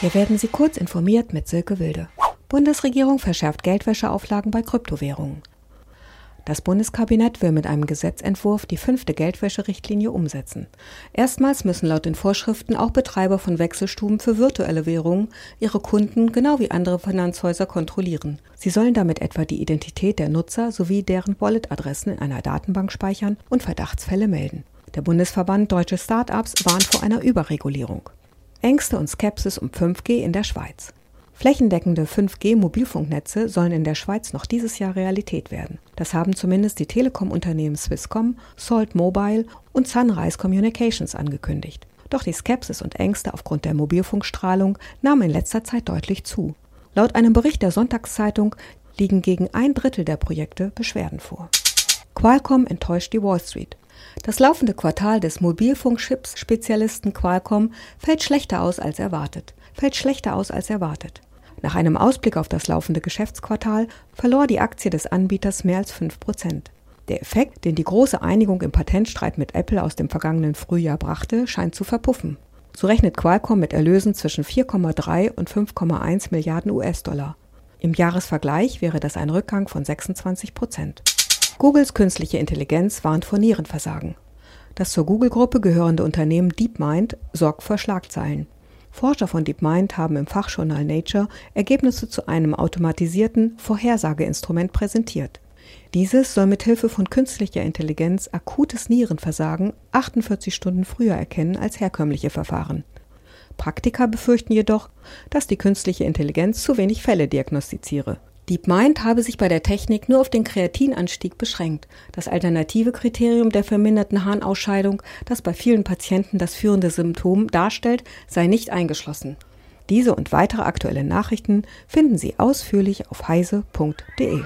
Hier werden Sie kurz informiert mit Silke Wilde. Bundesregierung verschärft Geldwäscheauflagen bei Kryptowährungen. Das Bundeskabinett will mit einem Gesetzentwurf die fünfte Geldwäscherichtlinie umsetzen. Erstmals müssen laut den Vorschriften auch Betreiber von Wechselstuben für virtuelle Währungen ihre Kunden genau wie andere Finanzhäuser kontrollieren. Sie sollen damit etwa die Identität der Nutzer sowie deren Wallet-Adressen in einer Datenbank speichern und Verdachtsfälle melden. Der Bundesverband Deutsche Start-ups warnt vor einer Überregulierung. Ängste und Skepsis um 5G in der Schweiz. Flächendeckende 5G-Mobilfunknetze sollen in der Schweiz noch dieses Jahr Realität werden. Das haben zumindest die Telekom-Unternehmen Swisscom, Salt Mobile und Sunrise Communications angekündigt. Doch die Skepsis und Ängste aufgrund der Mobilfunkstrahlung nahmen in letzter Zeit deutlich zu. Laut einem Bericht der Sonntagszeitung liegen gegen ein Drittel der Projekte Beschwerden vor. Qualcomm enttäuscht die Wall Street. Das laufende Quartal des Mobilfunkchips-Spezialisten Qualcomm fällt schlechter aus als erwartet. Fällt schlechter aus als erwartet. Nach einem Ausblick auf das laufende Geschäftsquartal verlor die Aktie des Anbieters mehr als 5 Prozent. Der Effekt, den die große Einigung im Patentstreit mit Apple aus dem vergangenen Frühjahr brachte, scheint zu verpuffen. So rechnet Qualcomm mit Erlösen zwischen 4,3 und 5,1 Milliarden US-Dollar. Im Jahresvergleich wäre das ein Rückgang von 26 Prozent. Googles künstliche Intelligenz warnt vor Nierenversagen. Das zur Google-Gruppe gehörende Unternehmen DeepMind sorgt vor Schlagzeilen. Forscher von DeepMind haben im Fachjournal Nature Ergebnisse zu einem automatisierten Vorhersageinstrument präsentiert. Dieses soll mit Hilfe von künstlicher Intelligenz akutes Nierenversagen 48 Stunden früher erkennen als herkömmliche Verfahren. Praktiker befürchten jedoch, dass die künstliche Intelligenz zu wenig Fälle diagnostiziere. DeepMind habe sich bei der Technik nur auf den Kreatinanstieg beschränkt. Das alternative Kriterium der verminderten Harnausscheidung, das bei vielen Patienten das führende Symptom darstellt, sei nicht eingeschlossen. Diese und weitere aktuelle Nachrichten finden Sie ausführlich auf heise.de.